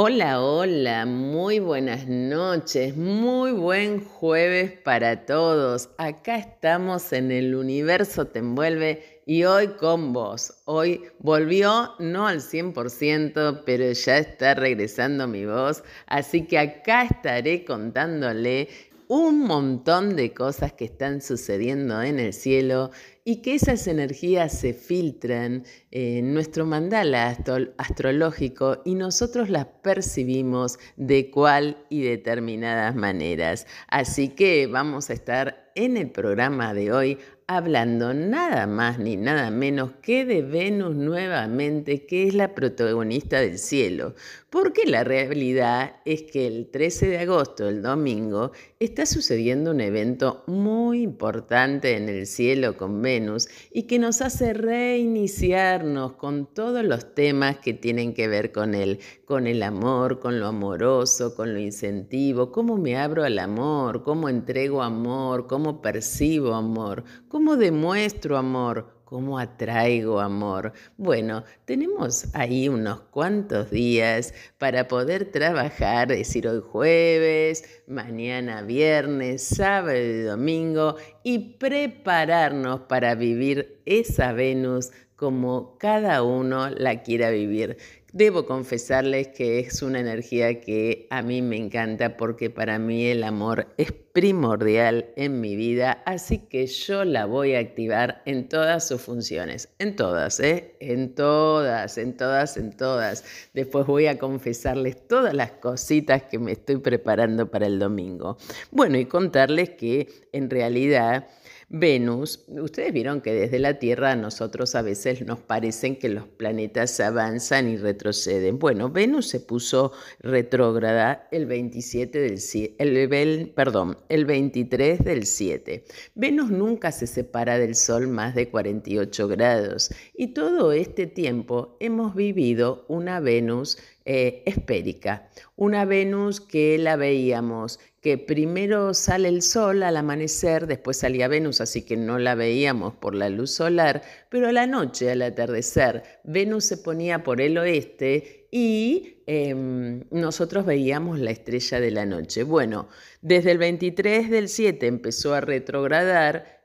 Hola, hola, muy buenas noches, muy buen jueves para todos. Acá estamos en el universo te envuelve y hoy con vos. Hoy volvió no al 100%, pero ya está regresando mi voz, así que acá estaré contándole un montón de cosas que están sucediendo en el cielo y que esas energías se filtran en nuestro mandala astrológico y nosotros las percibimos de cual y determinadas maneras. Así que vamos a estar en el programa de hoy hablando nada más ni nada menos que de Venus nuevamente, que es la protagonista del cielo, porque la realidad es que el 13 de agosto, el domingo, está sucediendo un evento muy importante en el cielo con Venus y que nos hace reiniciarnos con todos los temas que tienen que ver con él, con el amor, con lo amoroso, con lo incentivo, cómo me abro al amor, cómo entrego amor, cómo percibo amor, ¿Cómo demuestro amor? ¿Cómo atraigo amor? Bueno, tenemos ahí unos cuantos días para poder trabajar, decir hoy jueves, mañana viernes, sábado y domingo y prepararnos para vivir esa Venus como cada uno la quiera vivir. Debo confesarles que es una energía que a mí me encanta porque para mí el amor es primordial en mi vida, así que yo la voy a activar en todas sus funciones, en todas, ¿eh? En todas, en todas, en todas. Después voy a confesarles todas las cositas que me estoy preparando para el domingo. Bueno, y contarles que en realidad Venus, ustedes vieron que desde la Tierra a nosotros a veces nos parecen que los planetas avanzan y retroceden. Bueno, Venus se puso retrógrada el 27 del el, perdón, el 23 del 7. Venus nunca se separa del Sol más de 48 grados y todo este tiempo hemos vivido una Venus eh, esférica, una Venus que la veíamos que primero sale el sol al amanecer, después salía Venus, así que no la veíamos por la luz solar, pero a la noche, al atardecer, Venus se ponía por el oeste y em, nosotros veíamos la estrella de la noche. Bueno, desde el 23 del 7 empezó a retrogradar,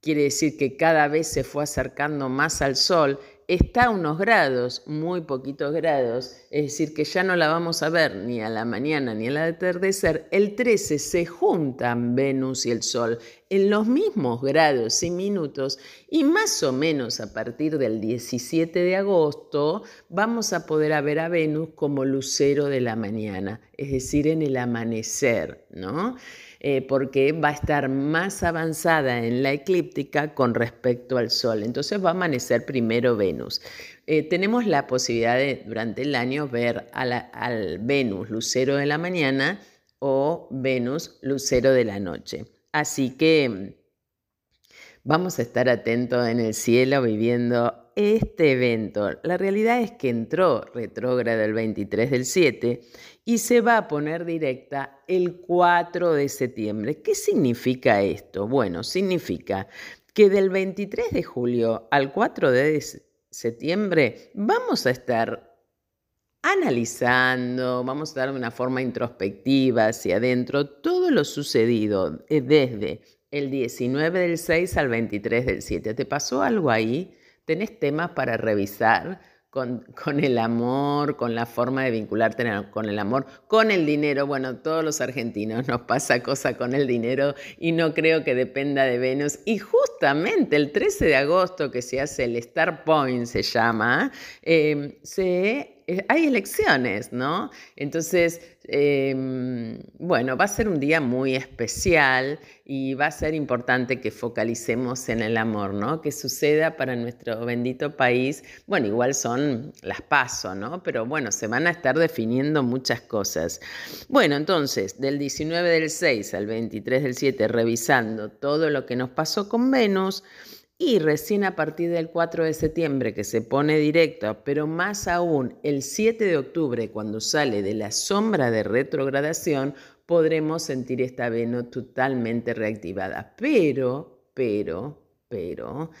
quiere decir que cada vez se fue acercando más al sol está a unos grados, muy poquitos grados, es decir, que ya no la vamos a ver ni a la mañana ni al atardecer, el 13 se juntan Venus y el Sol en los mismos grados y minutos y más o menos a partir del 17 de agosto vamos a poder ver a Venus como lucero de la mañana, es decir, en el amanecer, ¿no? Eh, porque va a estar más avanzada en la eclíptica con respecto al Sol. Entonces va a amanecer primero Venus. Eh, tenemos la posibilidad de durante el año ver al Venus lucero de la mañana o Venus lucero de la noche. Así que vamos a estar atentos en el cielo viviendo este evento. La realidad es que entró retrógrado el 23 del 7 y se va a poner directa el 4 de septiembre. ¿Qué significa esto? Bueno, significa que del 23 de julio al 4 de septiembre vamos a estar analizando, vamos a dar de una forma introspectiva hacia adentro todo lo sucedido eh, desde el 19 del 6 al 23 del 7. ¿Te pasó algo ahí? ¿Tenés temas para revisar? Con, el amor, con la forma de vincularte con el amor, con el dinero. Bueno, todos los argentinos nos pasa cosa con el dinero y no creo que dependa de Venus. Y justamente el 13 de agosto que se hace el Star Point, se llama, eh, se hay elecciones, ¿no? Entonces, em, bueno, va a ser un día muy especial y va a ser importante que focalicemos en el amor, ¿no? Que suceda para nuestro bendito país. Bueno, igual son las paso, ¿no? Pero bueno, se van a estar definiendo muchas cosas. Bueno, entonces, del 19 del 6 al 23 del 7, revisando todo lo que nos pasó con Venus, y recién a partir del 4 de septiembre que se pone directo, pero más aún el 7 de octubre cuando sale de la sombra de retrogradación, podremos sentir esta Venus totalmente reactivada. Pero, pero, pero,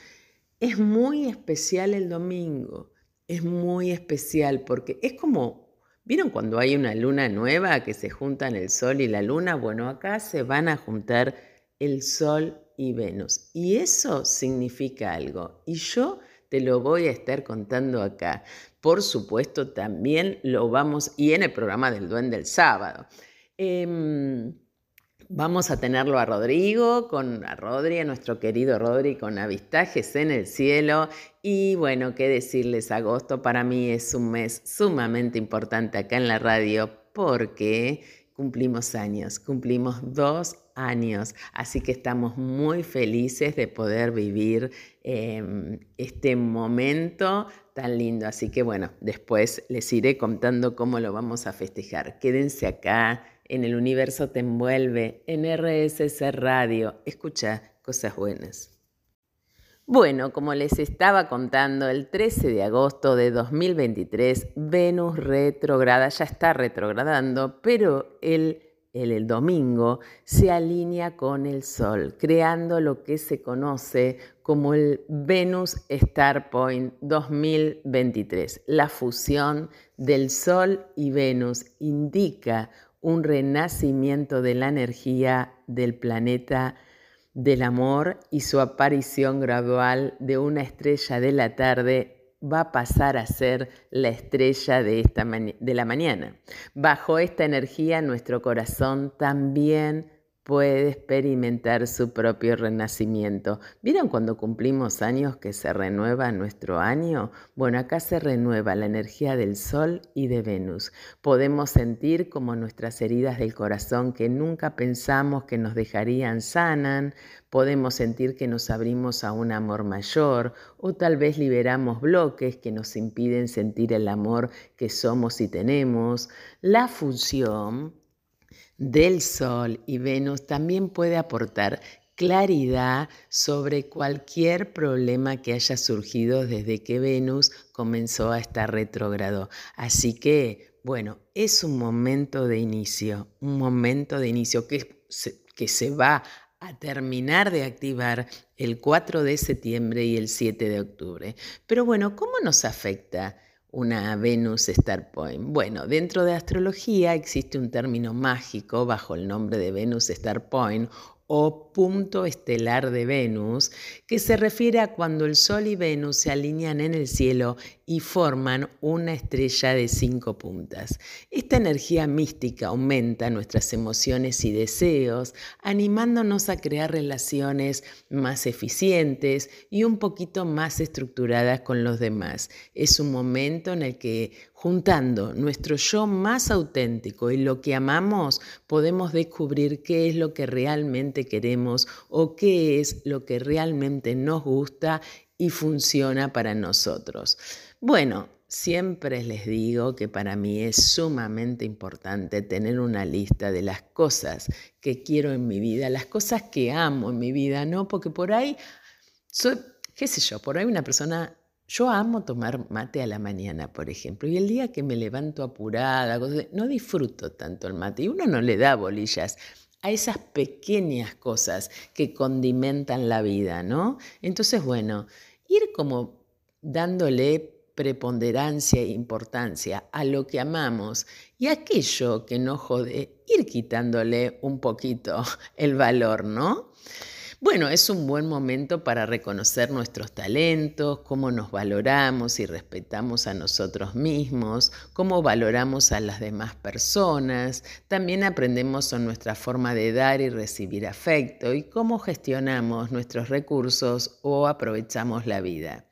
es muy especial el domingo, es muy especial porque es como ¿Vieron cuando hay una luna nueva que se juntan el Sol y la luna? Bueno, acá se van a juntar el Sol y Venus. Y eso significa algo. Y yo te lo voy a estar contando acá. Por supuesto, también lo vamos, y en el programa del Duende del sábado. Em, vamos a tenerlo a Rodrigo, con a Rodri, a nuestro querido Rodri, con avistajes en el cielo. Y bueno, qué decirles, agosto para mí es un mes sumamente importante acá en la radio porque cumplimos años, cumplimos dos años, así que estamos muy felices de poder vivir em, este momento tan lindo. Así que bueno, después les iré contando cómo lo vamos a festejar. Quédense acá, en el universo te envuelve, en RSS Radio, escucha cosas buenas. Bueno, como les estaba contando, el 13 de agosto de 2023, Venus retrograda, ya está retrogradando, pero el, el, domingo se alinea con el Sol, creando lo que se conoce como el Venus Star Point 2023. La fusión del Sol y Venus indica un renacimiento de la energía del planeta del amor y su aparición gradual de una estrella de la tarde va a pasar a ser la estrella de, esta de la mañana. Bajo esta energía nuestro corazón también puede experimentar su propio renacimiento. ¿Vieron cuando cumplimos años que se renueva nuestro año? Bueno, acá se renueva la energía del Sol y de Venus. Podemos sentir como nuestras heridas del corazón que nunca pensamos que nos dejarían sanan, podemos sentir que nos abrimos a un amor mayor o tal vez liberamos bloques que nos impiden sentir el amor que somos y tenemos. La fusión del Sol y Venus también puede aportar claridad sobre cualquier problema que haya surgido desde que Venus comenzó a estar retrógrado. Así que, bueno, es un momento de inicio, un momento de inicio que se, que se va a terminar de activar el 4 de septiembre y el 7 de octubre. Pero bueno, ¿cómo nos afecta? Una Venus Star Point. Bueno, dentro de astrología existe un término mágico bajo el nombre de Venus Star Point o punto estelar de Venus, que se refiere a cuando el Sol y Venus se alinean en el cielo y forman una estrella de cinco puntas. Esta energía mística aumenta nuestras emociones y deseos, animándonos a crear relaciones más eficientes y un poquito más estructuradas con los demás. Es un momento en el que juntando nuestro yo más auténtico y lo que amamos, podemos descubrir qué es lo que realmente queremos o qué es lo que realmente nos gusta y funciona para nosotros. Bueno, siempre les digo que para mí es sumamente importante tener una lista de las cosas que quiero en mi vida, las cosas que amo en mi vida, ¿no? Porque por ahí soy, qué sé yo, por ahí una persona yo amo tomar mate a la mañana, por ejemplo, y el día que me levanto apurada, no disfruto tanto el mate y uno no le da bolillas a esas pequeñas cosas que condimentan la vida, ¿no? Entonces, bueno, ir como dándole preponderancia e importancia a lo que amamos y aquello que no jode, ir quitándole un poquito el valor, ¿no? Bueno, es un buen momento para reconocer nuestros talentos, cómo nos valoramos y respetamos a nosotros mismos, cómo valoramos a las demás personas. También aprendemos sobre nuestra forma de dar y recibir afecto y cómo gestionamos nuestros recursos o aprovechamos la vida.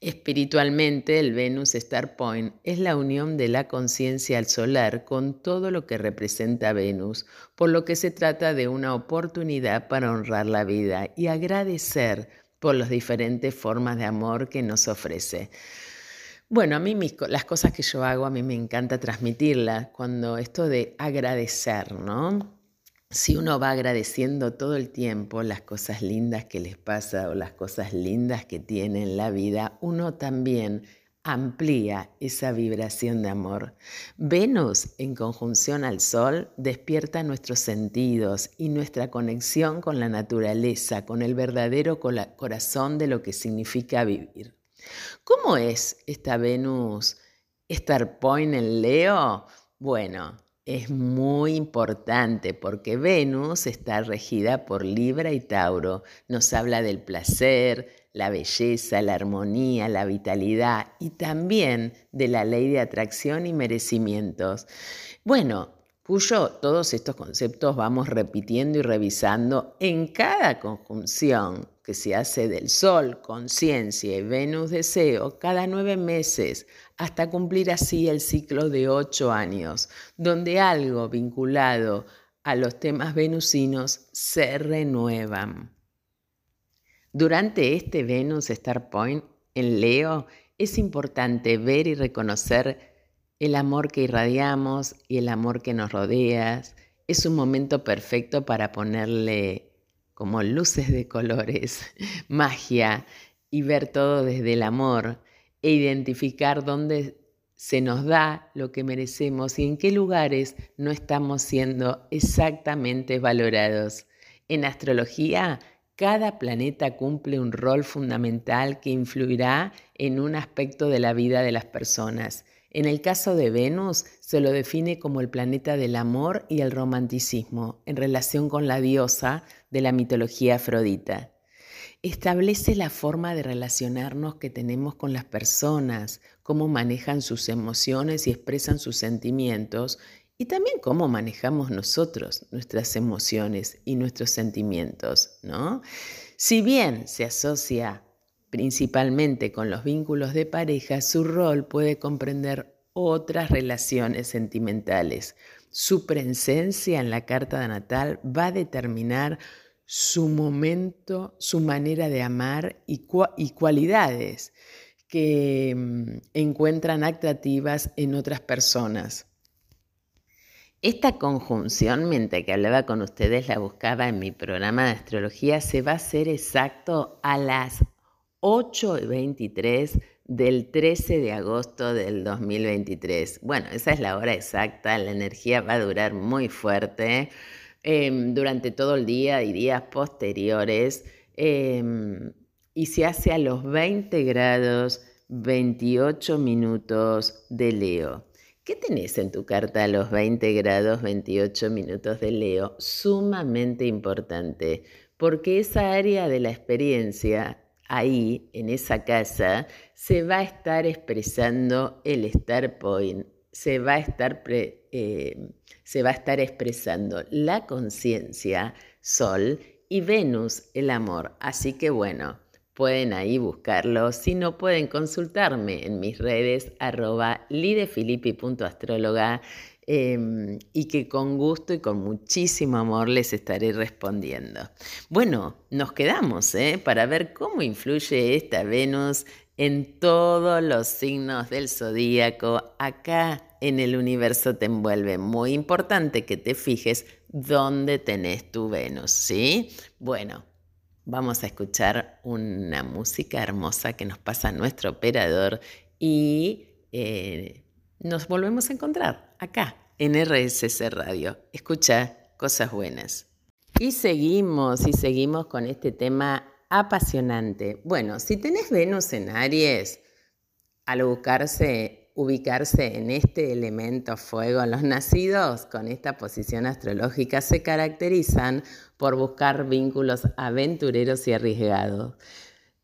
Espiritualmente, el Venus Star Point es la unión de la conciencia al solar con todo lo que representa Venus, por lo que se trata de una oportunidad para honrar la vida y agradecer por las diferentes formas de amor que nos ofrece. Bueno, a mí las cosas que yo hago, a mí me encanta transmitirlas, cuando esto de agradecer, ¿no? Si uno va agradeciendo todo el tiempo las cosas lindas que les pasa o las cosas lindas que tiene en la vida, uno también amplía esa vibración de amor. Venus en conjunción al Sol despierta nuestros sentidos y nuestra conexión con la naturaleza, con el verdadero corazón de lo que significa vivir. ¿Cómo es esta Venus Star Point en Leo, bueno, es muy importante porque Venus está regida por Libra y Tauro. Nos habla del placer, la belleza, la armonía, la vitalidad y también de la ley de atracción y merecimientos. Bueno, cuyo todos estos conceptos vamos repitiendo y revisando en cada conjunción que se hace del Sol, conciencia y Venus, deseo, cada nueve meses, hasta cumplir así el ciclo de ocho años, donde algo vinculado a los temas venusinos se renuevan. Durante este Venus Star Point en Leo es importante ver y reconocer el amor que irradiamos y el amor que nos rodea es un momento perfecto para ponerle como luces de colores, magia y ver todo desde el amor e identificar dónde se nos da lo que merecemos y en qué lugares no estamos siendo exactamente valorados. En astrología, cada planeta cumple un rol fundamental que influirá en un aspecto de la vida de las personas en el caso de Venus, se lo define como el planeta del amor y el romanticismo en relación con la diosa de la mitología afrodita. Establece la forma de relacionarnos que tenemos con las personas, cómo manejan sus emociones y expresan sus sentimientos y también cómo manejamos nosotros nuestras emociones y nuestros sentimientos, ¿no? Si bien se asocia Principalmente con los vínculos de pareja, su rol puede comprender otras relaciones sentimentales. Su presencia en la carta natal va a determinar su momento, su manera de amar y, cualidades que mm, encuentran atractivas en otras personas. Esta conjunción, mientras que hablaba con ustedes, la buscaba en mi programa de astrología, se va a hacer exacto a las 8 y 23 del 13 de agosto del 2023. Bueno, esa es la hora exacta, la energía va a durar muy fuerte em, durante todo el día y días posteriores em, y se hace a los 20 grados 28 minutos de Leo. ¿Qué tenés en tu carta a los 20 grados 28 minutos de Leo? Sumamente importante, porque esa área de la experiencia ahí, en esa casa, se va a estar expresando el Star Point, se va a estar, eh, se va a estar expresando la conciencia, Sol, y Venus, el amor. Así que bueno, pueden ahí buscarlo. Si no, pueden consultarme en mis redes arroba lidefilippi.astróloga Em, y que con gusto y con muchísimo amor les estaré respondiendo. Bueno, nos quedamos ¿eh? para ver cómo influye esta Venus en todos los signos del zodíaco acá en el universo te envuelve. Muy importante que te fijes dónde tenés tu Venus, ¿sí? Bueno, vamos a escuchar una música hermosa que nos pasa nuestro operador y eh, nos volvemos a encontrar acá en RSC Radio. Escucha cosas buenas. Y seguimos, y seguimos con este tema apasionante. Bueno, si tenés Venus en Aries, al ubicarse en este elemento fuego, los nacidos con esta posición astrológica se caracterizan por buscar vínculos aventureros y arriesgados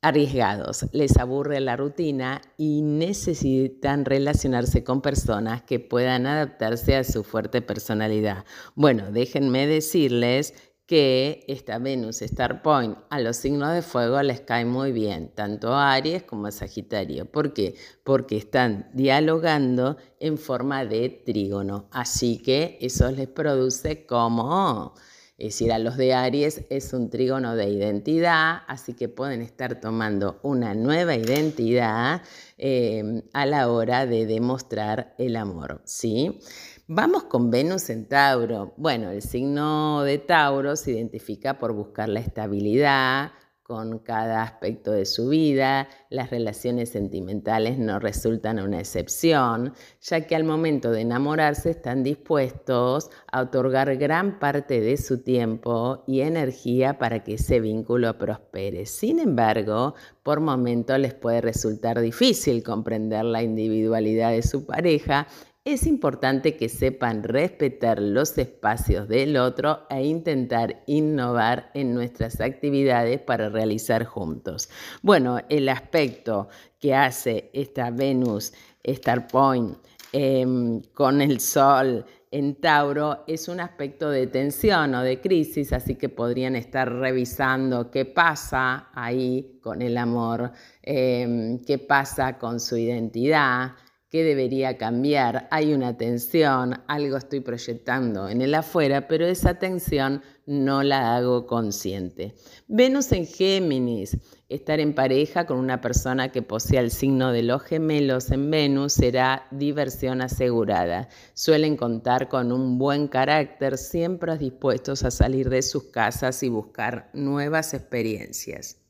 arriesgados, les aburre la rutina y necesitan relacionarse con personas que puedan adaptarse a su fuerte personalidad. Bueno, déjenme decirles que esta Venus Star Point a los signos de fuego les cae muy bien, tanto a Aries como a Sagitario. ¿Por qué? Porque están dialogando en forma de trígono, así que eso les produce como es decir, a los de Aries es un trígono de identidad, así que pueden estar tomando una nueva identidad em, a la hora de demostrar el amor, ¿sí? Vamos con Venus en Tauro. Bueno, el signo de Tauro se identifica por buscar la estabilidad, con cada aspecto de su vida, las relaciones sentimentales no resultan una excepción, ya que al momento de enamorarse están dispuestos a otorgar gran parte de su tiempo y energía para que ese vínculo prospere. Sin embargo, por momentos les puede resultar difícil comprender la individualidad de su pareja es importante que sepan respetar los espacios del otro e intentar innovar en nuestras actividades para realizar juntos. Bueno, el aspecto que hace esta Venus Star Point em, con el Sol en Tauro es un aspecto de tensión o de crisis, así que podrían estar revisando qué pasa ahí con el amor, em, qué pasa con su identidad, qué debería cambiar, hay una tensión, algo estoy proyectando en el afuera, pero esa tensión no la hago consciente. Venus en Géminis, estar en pareja con una persona que posea el signo de los gemelos en Venus será diversión asegurada. Suelen contar con un buen carácter, siempre dispuestos a salir de sus casas y buscar nuevas experiencias.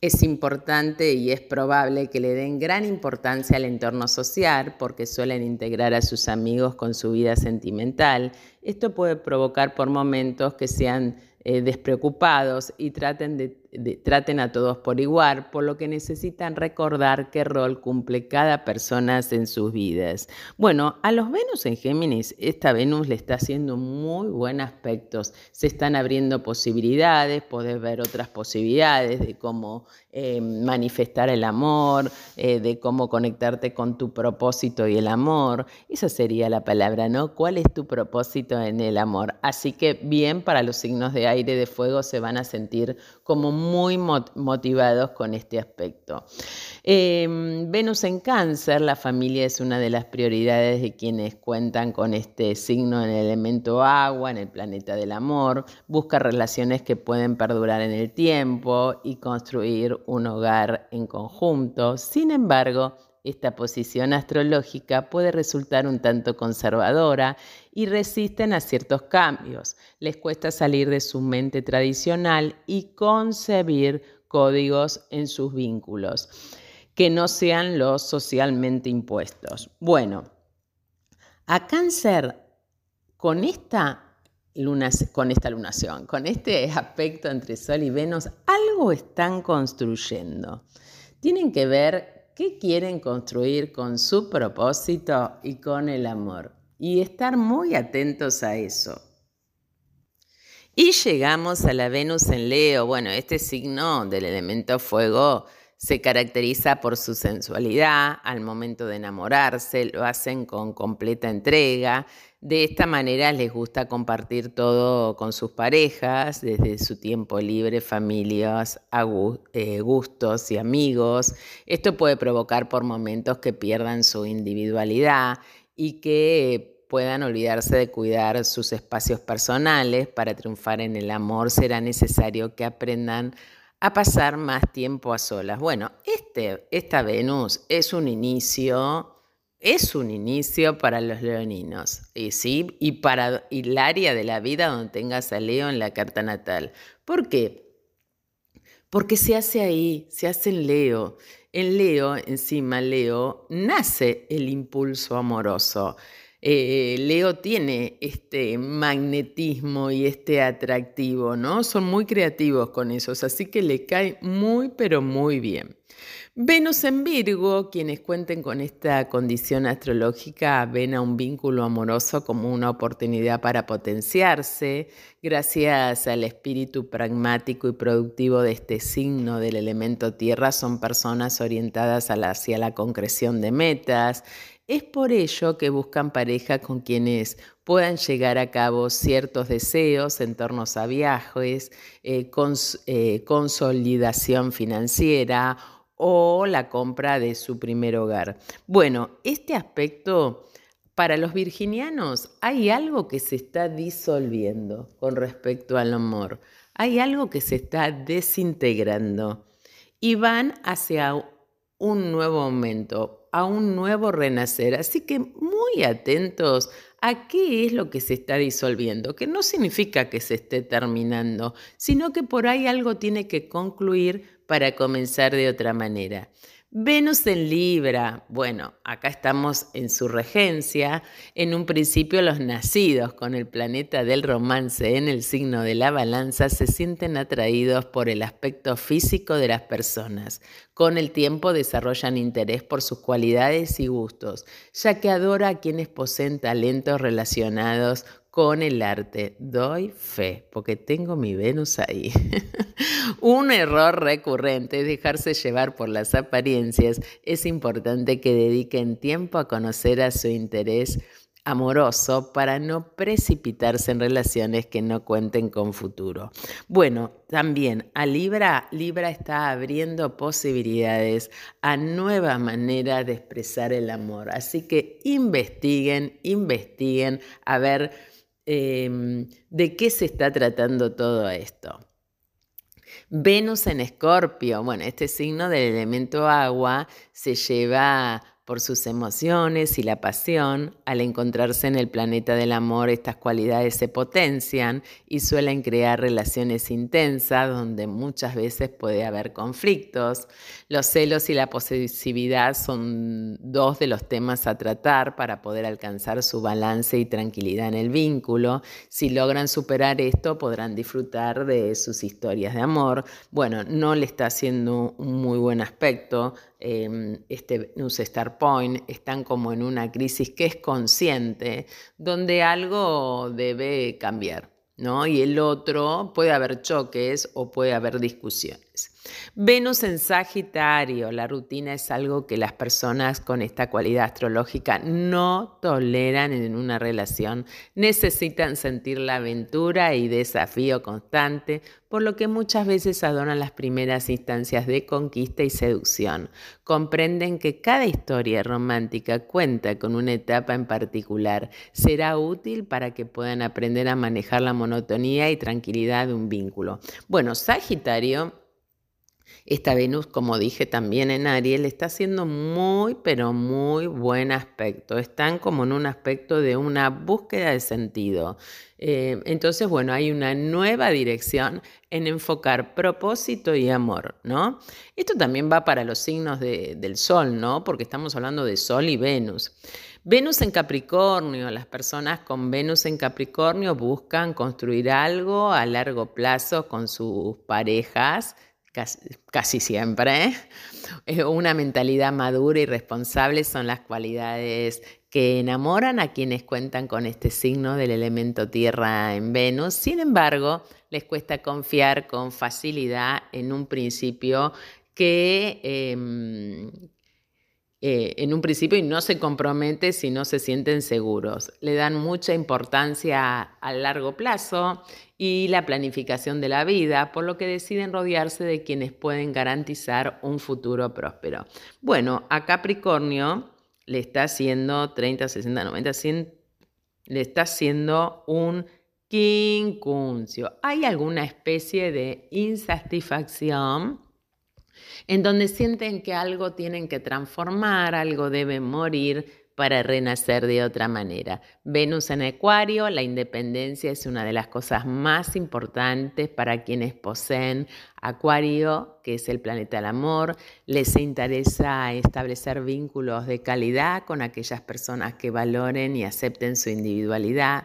Es importante y es probable que le den gran importancia al entorno social porque suelen integrar a sus amigos con su vida sentimental. Esto puede provocar por momentos que sean eh, despreocupados y traten, de, traten a todos por igual, por lo que necesitan recordar qué rol cumple cada persona en sus vidas. Bueno, a los Venus en Géminis, esta Venus le está haciendo muy buenos aspectos. Se están abriendo posibilidades, podés ver otras posibilidades de cómo eh, manifestar el amor, eh, de cómo conectarte con tu propósito y el amor. Esa sería la palabra, ¿no? ¿Cuál es tu propósito en el amor? Así que bien para los signos de aire de fuego se van a sentir como muy motivados con este aspecto. Em, Venus en cáncer, la familia es una de las prioridades de quienes cuentan con este signo en el elemento agua, en el planeta del amor, busca relaciones que pueden perdurar en el tiempo y construir un hogar en conjunto. Sin embargo, esta posición astrológica puede resultar un tanto conservadora y resisten a ciertos cambios. Les cuesta salir de su mente tradicional y concebir códigos en sus vínculos que no sean los socialmente impuestos. Bueno, a cáncer, con esta, con esta lunación, con este aspecto entre Sol y Venus, algo están construyendo. Tienen que ver qué quieren construir con su propósito y con el amor. Y estar muy atentos a eso. Y llegamos a la Venus en Leo. Bueno, este signo del elemento fuego se caracteriza por su sensualidad al momento de enamorarse, lo hacen con completa entrega. De esta manera les gusta compartir todo con sus parejas, desde su tiempo libre, familias, eh, gustos y amigos. Esto puede provocar por momentos que pierdan su individualidad y que puedan olvidarse de cuidar sus espacios personales. Para triunfar en el amor será necesario que aprendan a pasar más tiempo a solas. Bueno, este, esta Venus es un inicio, es un inicio para los leoninos, y sí, y para el área de la vida donde tengas a Leo en la carta natal. ¿Por qué? Porque se hace ahí, se hace en Leo. En Leo, encima Leo, nace el impulso amoroso. Eh, Leo tiene este magnetismo y este atractivo, ¿no? Son muy creativos con esos, así que le cae muy, pero muy bien. Venus en Virgo, quienes cuenten con esta condición astrológica ven a un vínculo amoroso como una oportunidad para potenciarse, gracias al espíritu pragmático y productivo de este signo del elemento tierra, son personas orientadas hacia la concreción de metas, es por ello que buscan pareja con quienes puedan llegar a cabo ciertos deseos en torno a viajes, eh, eh, consolidación financiera o la compra de su primer hogar. Bueno, este aspecto para los virginianos hay algo que se está disolviendo con respecto al amor, hay algo que se está desintegrando y van hacia un nuevo momento, a un nuevo renacer. Así que muy atentos ¿A qué es lo que se está disolviendo? Que no significa que se esté terminando, sino que por ahí algo tiene que concluir para comenzar de otra manera. Venus en Libra, bueno, acá estamos en su regencia, en un principio los nacidos con el planeta del romance en el signo de la balanza se sienten atraídos por el aspecto físico de las personas, con el tiempo desarrollan interés por sus cualidades y gustos, ya que adora a quienes poseen talentos relacionados con el arte. Doy fe, porque tengo mi Venus ahí. Un error recurrente es dejarse llevar por las apariencias. Es importante que dediquen tiempo a conocer a su interés amoroso para no precipitarse en relaciones que no cuenten con futuro. Bueno, también a Libra, Libra está abriendo posibilidades a nuevas maneras de expresar el amor. Así que investiguen, investiguen a ver Em, de qué se está tratando todo esto. Venus en Escorpio, bueno, este signo del elemento agua se lleva por sus emociones y la pasión, al encontrarse en el planeta del amor, estas cualidades se potencian y suelen crear relaciones intensas donde muchas veces puede haber conflictos. Los celos y la posesividad son dos de los temas a tratar para poder alcanzar su balance y tranquilidad en el vínculo. Si logran superar esto, podrán disfrutar de sus historias de amor. Bueno, no le está haciendo un muy buen aspecto Em, este Star Point están como en una crisis que es consciente, donde algo debe cambiar, ¿no? Y el otro puede haber choques o puede haber Venus en Sagitario, la rutina es algo que las personas con esta cualidad astrológica no toleran en una relación, necesitan sentir la aventura y desafío constante, por lo que muchas veces adoran las primeras instancias de conquista y seducción. Comprenden que cada historia romántica cuenta con una etapa en particular. Será útil para que puedan aprender a manejar la monotonía y tranquilidad de un vínculo. Bueno, Sagitario esta Venus, como dije también en Ariel, está haciendo muy, pero muy buen aspecto. Están como en un aspecto de una búsqueda de sentido. Eh, entonces, bueno, hay una nueva dirección en enfocar propósito y amor, ¿no? Esto también va para los signos del Sol, ¿no? Porque estamos hablando de Sol y Venus. Venus en Capricornio, las personas con Venus en Capricornio buscan construir algo a largo plazo con sus parejas casi, siempre. Una mentalidad madura y responsable son las cualidades que enamoran a quienes cuentan con este signo del elemento tierra en Venus. Sin embargo, les cuesta confiar con facilidad en un principio que, em, eh, en un principio y no se compromete si no se sienten seguros. Le dan mucha importancia a largo plazo y la planificación de la vida, por lo que deciden rodearse de quienes pueden garantizar un futuro próspero. Bueno, a Capricornio le está haciendo 30, 60, 90, 100, le está haciendo un quincuncio. Hay alguna especie de insatisfacción en donde sienten que algo tienen que transformar, algo debe morir para renacer de otra manera. Venus en Acuario, la independencia es una de las cosas más importantes para quienes poseen Acuario, que es el planeta del amor. Les interesa establecer vínculos de calidad con aquellas personas que valoren y acepten su individualidad.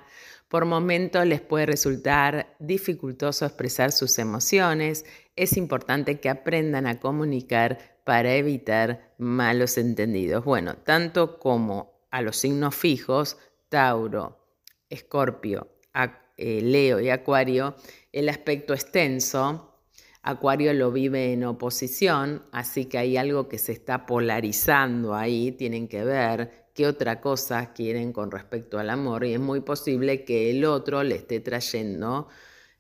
Por momentos les puede resultar dificultoso expresar sus emociones. Es importante que aprendan a comunicar para evitar malos entendidos. Bueno, tanto como a los signos fijos, Tauro, Escorpio, eh, Leo y Acuario, el aspecto extenso, Acuario lo vive en oposición, así que hay algo que se está polarizando ahí, tienen que ver qué otra cosa quieren con respecto al amor y es muy posible que el otro le esté trayendo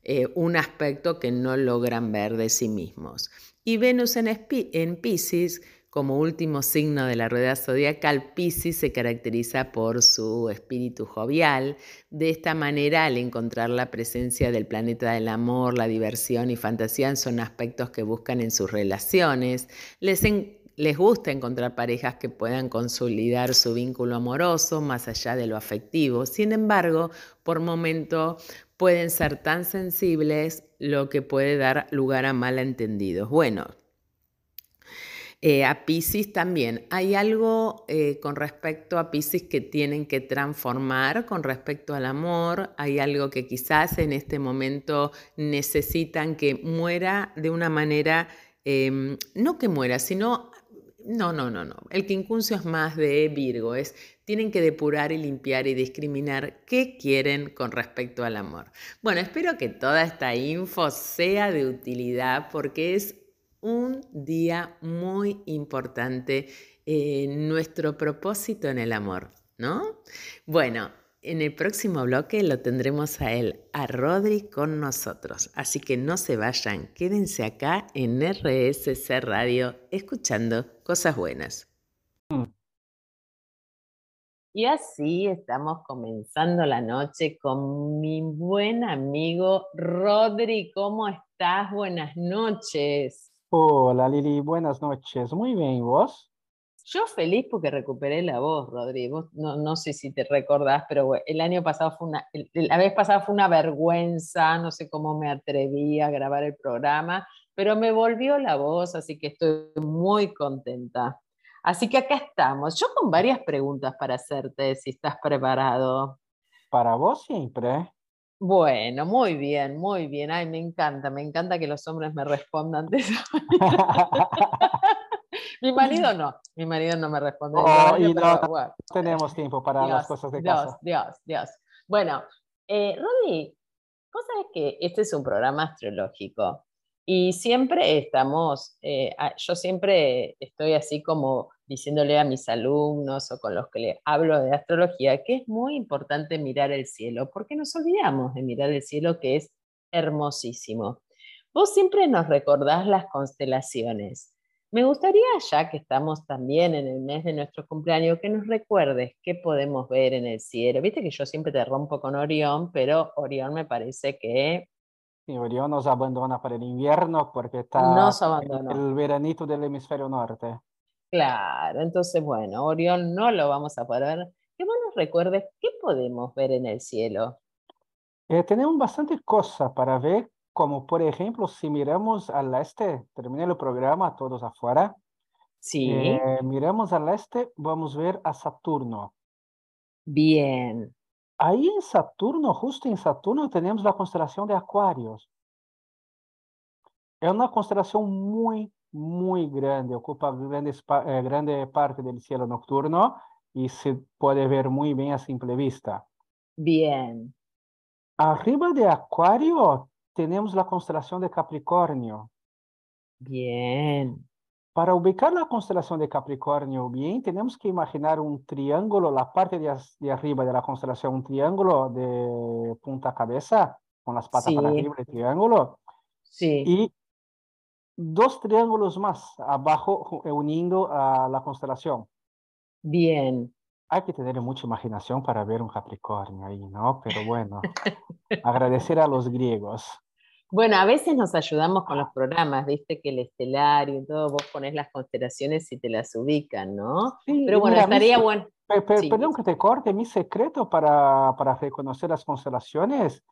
eh, un aspecto que no logran ver de sí mismos. Y Venus en, en Pisces, como último signo de la rueda zodiacal, Pisces se caracteriza por su espíritu jovial. De esta manera, al encontrar la presencia del planeta del amor, la diversión y fantasía son aspectos que buscan en sus relaciones, les, les gusta encontrar parejas que puedan consolidar su vínculo amoroso más allá de lo afectivo. Sin embargo, por momento pueden ser tan sensibles lo que puede dar lugar a malentendidos. Bueno, eh, a Pisces también. Hay algo eh, con respecto a Pisces que tienen que transformar con respecto al amor. Hay algo que quizás en este momento necesitan que muera de una manera, em, no que muera, sino... No, no, no, no. El quincuncio es más de Virgo, es tienen que depurar y limpiar y discriminar qué quieren con respecto al amor. Bueno, espero que toda esta info sea de utilidad porque es un día muy importante en nuestro propósito en el amor, ¿no? Bueno, en el próximo bloque lo tendremos a él, a Rodri con nosotros. Así que no se vayan, quédense acá en RSC Radio escuchando cosas buenas. Y así estamos comenzando la noche con mi buen amigo Rodri. ¿Cómo estás? Buenas noches. Hola Lili, buenas noches. Muy bien, ¿y vos? Yo feliz porque recuperé la voz, Rodrigo. No, no sé si te recordás, pero el año pasado fue una, la vez pasada fue una vergüenza, no sé cómo me atreví a grabar el programa, pero me volvió la voz, así que estoy muy contenta. Así que acá estamos. Yo con varias preguntas para hacerte, si estás preparado. Para vos siempre. Bueno, muy bien, muy bien. Ay, me encanta, me encanta que los hombres me respondan de esa mi marido no, mi marido no me responde. Oh, y no, tenemos tiempo para las cosas de Dios, casa. Dios, Dios. Bueno, eh, Rodi, cosa es que este es un programa astrológico y siempre estamos, eh, yo siempre estoy así como diciéndole a mis alumnos o con los que le hablo de astrología que es muy importante mirar el cielo, porque nos olvidamos de mirar el cielo que es hermosísimo. Vos siempre nos recordás las constelaciones. Me gustaría, ya que estamos también en el mes de nuestro cumpleaños, que nos recuerdes qué podemos ver en el cielo. Viste que yo siempre te rompo con Orión, pero Orión me parece que... Sí, Orión nos abandona para el invierno porque está nos el veranito del hemisferio norte. Claro, entonces, bueno, Orión no lo vamos a poder ver. Que vos nos recuerdes qué podemos ver en el cielo. Eh, tenemos bastantes cosas para ver, como por ejemplo, si miramos al este, terminé el programa, todos afuera. Sí. Eh, miramos al este, vamos a ver a Saturno. Bien. Ahí en Saturno, justo en Saturno, tenemos la constelación de Acuarios. Es una constelación muy, muy grande, ocupa eh, grande parte del cielo nocturno y se puede ver muy bien a simple vista. Bien. Arriba de Acuario tenemos la constelación de Capricornio. Bien. Para ubicar la constelación de Capricornio bien, tenemos que imaginar un triángulo, la parte de, arriba de la constelación, un triángulo de punta cabeza, con las patas para arriba del triángulo. Sí. Y dos triángulos más abajo uniendo a la constelación. Bien. Hay que tener mucha imaginación para ver un Capricornio ahí, ¿no? Pero bueno, agradecer a los griegos. Bueno, a veces nos ayudamos con los programas, viste que el estelario y todo, vos pones las constelaciones y te las ubican, ¿no? Sí, Pero bueno, estaría bueno. Perdón que te corte, mi secreto para, para reconocer las constelaciones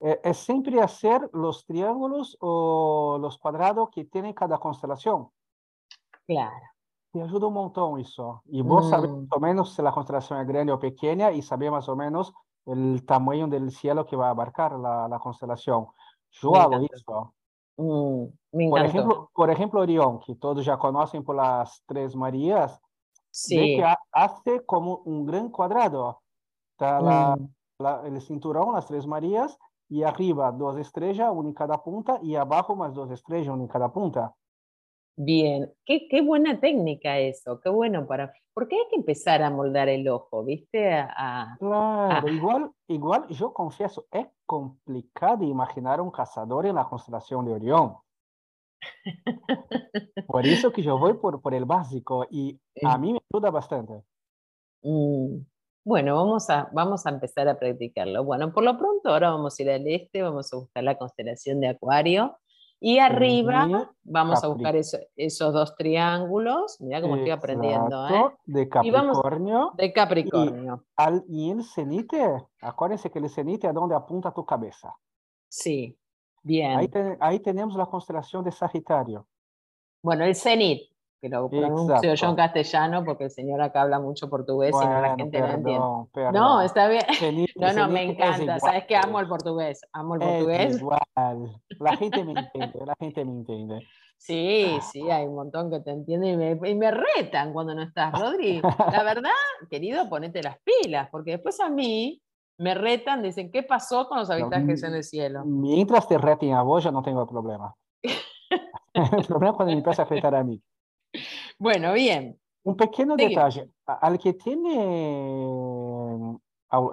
eh, es siempre hacer los triángulos o los cuadrados que tiene cada constelación. Claro. Te ayuda un montón eso. Y vos sabés Mm. más o menos si la constelación es grande o pequeña y sabés más o menos el tamaño del cielo que va a abarcar la, la constelación. Encantó. eso. Mm, Por ejemplo, por ejemplo, Orión, que todos ya conocen por las Tres Marías, ve sí. que ha- hace como un gran cuadrado. Está la, Mm, la- el cinturón, las Tres Marías, y arriba dos estrellas, una en cada punta, y abajo más dos estrellas, una en cada punta. Bien. Qué, qué buena técnica eso, qué bueno para. Porque hay que empezar a moldar el ojo, ¿viste? A, a- Claro, igual, igual yo confieso, es complicado imaginar un cazador en la constelación de Orión. Por eso que yo voy por, por el básico y a mí me ayuda bastante. Mm, Bueno, vamos a, vamos a empezar a practicarlo. Bueno, por lo pronto ahora vamos a ir al este, vamos a buscar la constelación de Acuario Y arriba vamos a buscar esos dos triángulos. Mira cómo estoy aprendiendo. ¿eh? De Capricornio. de Capricornio. Y, al, y el cenite, acuérdense que el cenite es donde apunta tu cabeza. Sí, bien. Ahí, ahí tenemos la constelación de Sagitario. Bueno, el cenit, que lo pronuncio yo en castellano porque el señor acá habla mucho portugués y no la gente no entiende. No, está bien. no, no, me encanta. Sabes que amo el portugués. Amo el portugués. igual. La gente me entiende, la gente me entiende. Sí, sí, hay un montón que te entienden y me, y me retan cuando no estás, Rodri. La verdad, querido, ponete las pilas, porque después a mí me retan, dicen, ¿qué pasó con los habitantes en el cielo? Mientras te reten a vos, yo no tengo problema. el problema es cuando me empieza a afectar a mí. Bueno, bien. Un pequeño detalle. Al que tiene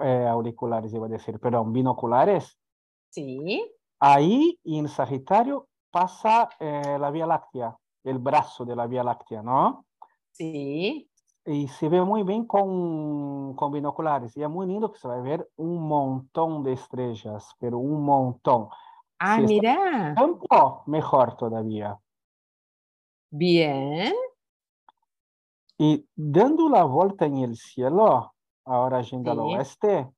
eh, auriculares, iba a decir, perdón, binoculares. Sí. Ahí en Sagitario pasa eh, la Vía Láctea, el brazo de la Vía Láctea, ¿no? Sí. Y se ve muy bien con, con binoculares. Y es muy lindo que se va a ver un montón de estrellas, pero un montón. Ah, mira. mejor todavía. Bien. Y dando la vuelta en el cielo, ahora yendo al oeste,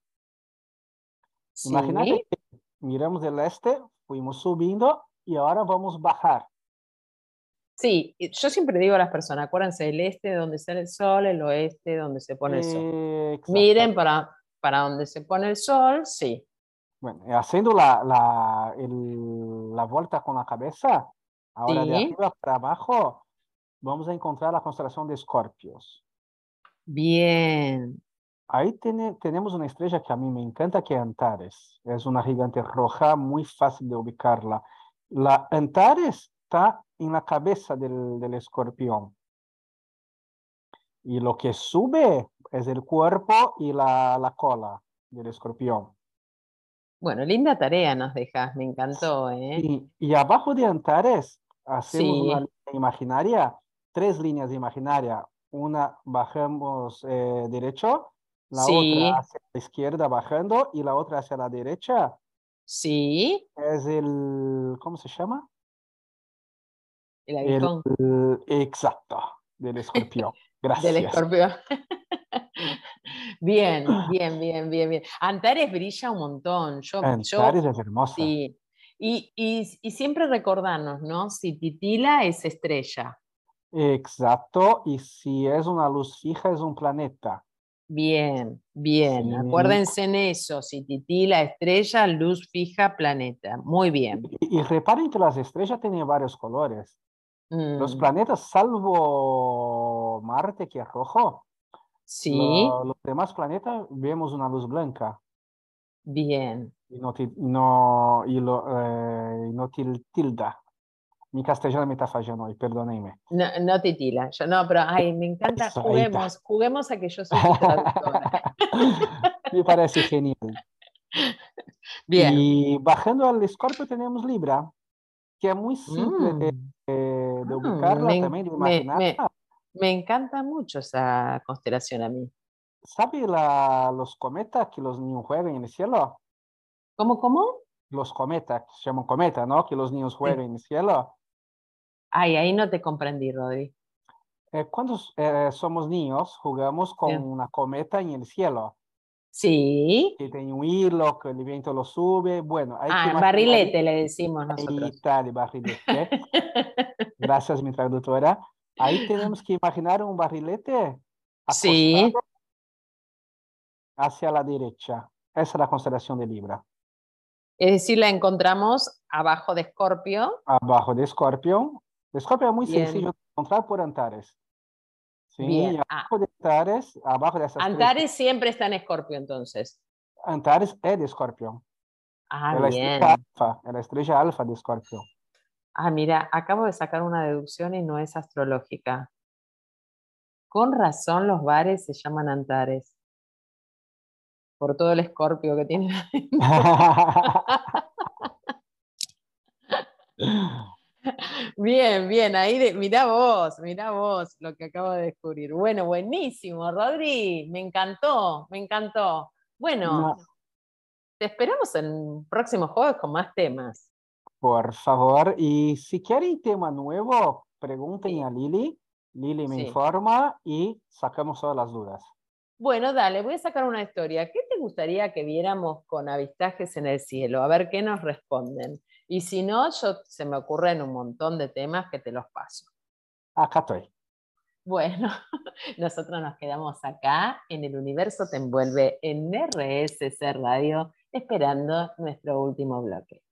imagínate que miramos el este, fuimos subiendo y ahora vamos a bajar. Sí, yo siempre digo a las personas, acuérdense, el este donde sale el sol, el oeste donde se pone el sol. Miren para, para donde se pone el sol, sí. Bueno, haciendo la, la, el, la vuelta con la cabeza, ahora de arriba para abajo, vamos a encontrar la constelación de Escorpios. Bien. Ahí tiene, tenemos una estrella que a mí me encanta, que es Antares. Es una gigante roja, muy fácil de ubicarla. La Antares está en la cabeza del, del escorpión. Y lo que sube es el cuerpo y la, la cola del escorpión. Bueno, linda tarea nos dejas, me encantó. ¿eh? Y, y abajo de Antares hacemos una línea imaginaria, tres líneas imaginarias. Una bajamos eh, derecho, la otra hacia la izquierda bajando y la otra hacia la derecha. Sí. Es el, ¿cómo se llama? El aguijón. exacto, del escorpión. Gracias. del escorpión. Bien, bien, bien, bien, bien. Antares brilla un montón. Yo, Antares es hermosa. Sí. Y, y, y, siempre recordarnos, ¿no? Si titila es estrella. Exacto, y si es una luz fija es un planeta. Bien, bien. Acuérdense en eso. Si titila estrella, luz fija, planeta. Muy bien. Y, reparen que las estrellas tienen varios colores. Los mm. planetas, salvo Marte, que es rojo, Sí. los demás planetas vemos una luz blanca. Bien. Y no, no, y lo, eh, no tilda. Mi castellano me está fallando hoy, perdónenme. No, no titila. Yo, no, pero ay, me encanta. juguemos, juguemos a que yo soy traductora. me parece genial. Bien. Y bajando al escorpio tenemos Libra, que es muy simple de, mm. de, ah, ubicarla, también de imaginarla. Me encanta mucho esa constelación a mí. ¿Sabe los cometas que los niños juegan en el cielo? ¿Cómo, cómo? Los cometas, se llaman cometas, ¿no? Que los niños juegan en el cielo. Ay, ahí no te comprendí, Rodri. Eh, cuando eh, somos niños, jugamos con una cometa en el cielo. Sí. Que tiene un hilo, que el viento lo sube. Bueno, hay ah, barrilete le decimos nosotros. El barrilete. Gracias, mi traductora. Ahí tenemos que imaginar un barrilete sí. hacia la derecha. Esa es la constelación de Libra. Es decir, la encontramos abajo de Escorpio. Abajo de Escorpio. Escorpio es muy sencillo de encontrar por Antares. Sí, Bien. Ah. abajo de Antares, abajo de esas Antares siempre está en Escorpio, entonces. Antares es de Escorpio. Ah, la bien. Estrella alfa, la estrella alfa de Escorpio. Ah, mira, acabo de sacar una deducción y no es astrológica. Con razón los bares se llaman Antares. Por todo el escorpio que tiene. bien, bien, ahí de, mirá vos, mirá vos lo que acabo de descubrir. Bueno, buenísimo, Rodri, me encantó, me encantó. Bueno, te esperamos en próximos juegos con más temas. Por favor, y si quieren tema nuevo, pregunten a Lili. Lili me informa y sacamos todas las dudas. Bueno, dale, voy a sacar una historia. ¿Qué te gustaría que viéramos con avistajes en el cielo? A ver qué nos responden. Y si no, yo se me ocurren un montón de temas que te los paso. Acá estoy. Bueno, nosotros nos quedamos acá en el universo te envuelve en RSC Radio esperando nuestro último bloque.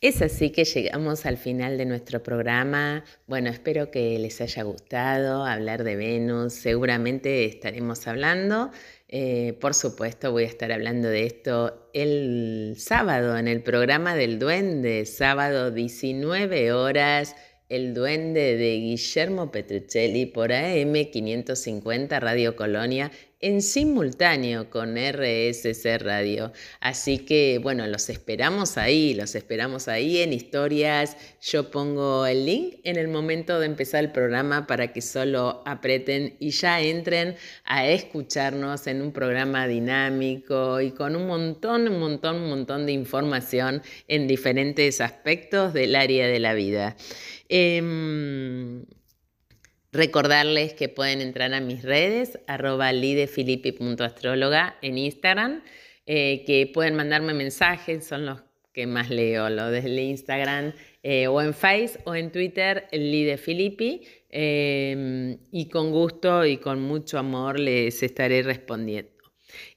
Es así que llegamos al final de nuestro programa. Bueno, espero que les haya gustado hablar de Venus. Seguramente estaremos hablando. Eh, por supuesto, voy a estar hablando de esto el sábado en el programa del Duende, sábado 19 horas el Duende de Guillermo Petruccelli por AM 550 Radio Colonia en simultáneo con RSC Radio. Así que bueno, los esperamos ahí, los esperamos ahí en historias. Yo pongo el link en el momento de empezar el programa para que solo aprieten y ya entren a escucharnos en un programa dinámico y con un montón, un montón, un montón de información en diferentes aspectos del área de la vida. Em, Recordarles que pueden entrar a mis redes, arroba lidefilippi.astróloga en Instagram, eh, que pueden mandarme mensajes, son los que más leo, los del Instagram, eh, o en Face o en Twitter, lidefilippi, eh, y con gusto y con mucho amor les estaré respondiendo.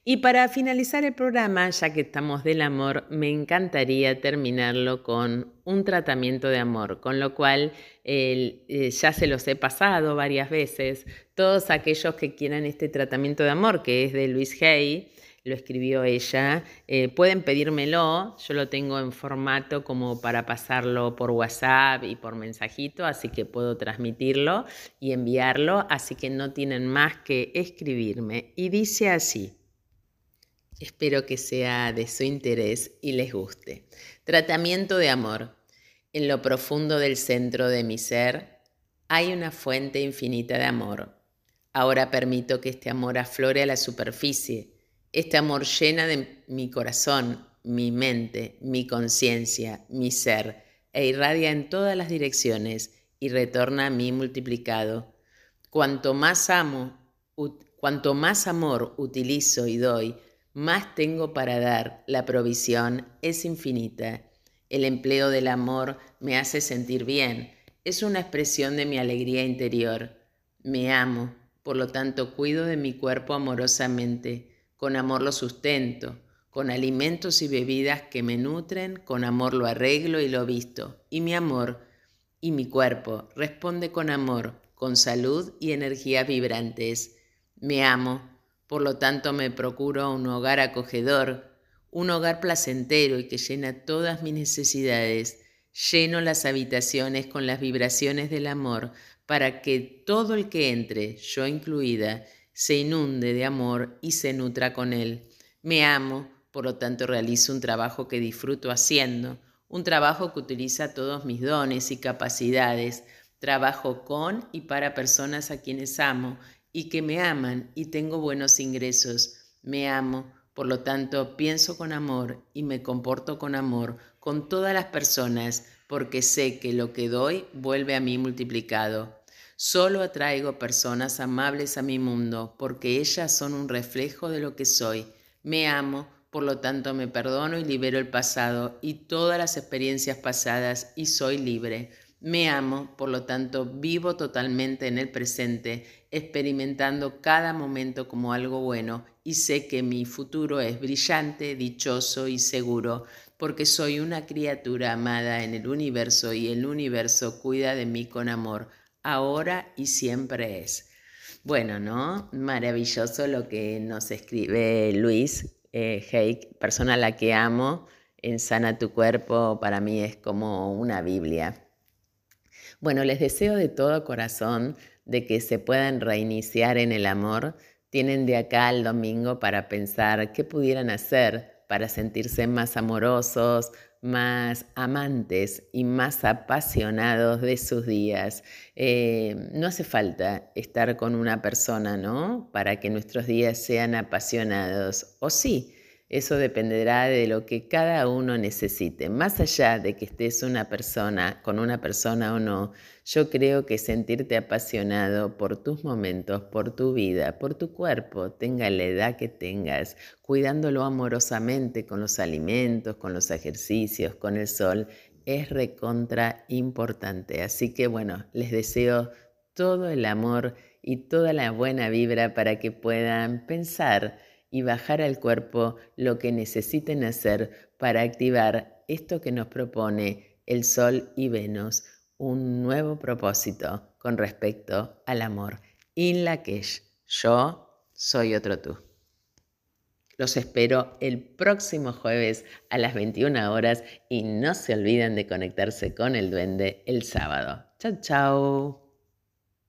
Y para finalizar el programa, ya que estamos del amor, me encantaría terminarlo con un tratamiento de amor, con lo cual eh, ya se los he pasado varias veces. Todos aquellos que quieran este tratamiento de amor, que es de Luis Hay, lo escribió ella, eh, pueden pedírmelo, yo lo tengo en formato como para pasarlo por WhatsApp y por mensajito, así que puedo transmitirlo y enviarlo, así que no tienen más que escribirme. Y dice así. Espero que sea de su interés y les guste. Tratamiento de amor. En lo profundo del centro de mi ser hay una fuente infinita de amor. Ahora permito que este amor aflore a la superficie. Este amor llena de mi corazón, mi mente, mi conciencia, mi ser, e irradia en todas las direcciones y retorna a mí multiplicado. Cuanto más amo, cuanto más amor utilizo y doy, más tengo para dar, la provisión es infinita. El empleo del amor me hace sentir bien, es una expresión de mi alegría interior. Me amo, por lo tanto cuido de mi cuerpo amorosamente, con amor lo sustento, con alimentos y bebidas que me nutren, con amor lo arreglo y lo visto, y mi amor y mi cuerpo responde con amor, con salud y energía vibrantes. Me amo, por lo tanto, me procuro un hogar acogedor, un hogar placentero y que llena todas mis necesidades. Lleno las habitaciones con las vibraciones del amor para que todo el que entre, yo incluida, se inunde de amor y se nutra con él. Me amo, por lo tanto realizo un trabajo que disfruto haciendo, un trabajo que utiliza todos mis dones y capacidades. Trabajo con y para personas a quienes amo y que me aman y tengo buenos ingresos. Me amo, por lo tanto pienso con amor y me comporto con amor con todas las personas porque sé que lo que doy vuelve a mí multiplicado. Solo atraigo personas amables a mi mundo porque ellas son un reflejo de lo que soy. Me amo, por lo tanto me perdono y libero el pasado y todas las experiencias pasadas y soy libre. Me amo, por lo tanto vivo totalmente en el presente, experimentando cada momento como algo bueno y sé que mi futuro es brillante, dichoso y seguro, porque soy una criatura amada en el universo y el universo cuida de mí con amor, ahora y siempre es. Bueno, ¿no? Maravilloso lo que nos escribe Luis eh, persona a la que amo, en Sana tu cuerpo, para mí es como una Biblia. Bueno, les deseo de todo corazón de que se puedan reiniciar en el amor. Tienen de acá al domingo para pensar qué pudieran hacer para sentirse más amorosos, más amantes y más apasionados de sus días. Eh, no hace falta estar con una persona, ¿no? Para que nuestros días sean apasionados. O sí, Eso dependerá de lo que cada uno necesite. Más allá de que estés una persona con una persona o no, yo creo que sentirte apasionado por tus momentos, por tu vida, por tu cuerpo, tenga la edad que tengas, cuidándolo amorosamente con los alimentos, con los ejercicios, con el sol, es recontra importante. Así que bueno, les deseo todo el amor y toda la buena vibra para que puedan pensar y bajar al cuerpo lo que necesiten hacer para activar esto que nos propone el Sol y Venus, un nuevo propósito con respecto al amor. In la que yo soy otro tú. Los espero el próximo jueves a las 21 horas y no se olviden de conectarse con el duende el sábado. Chao, chao.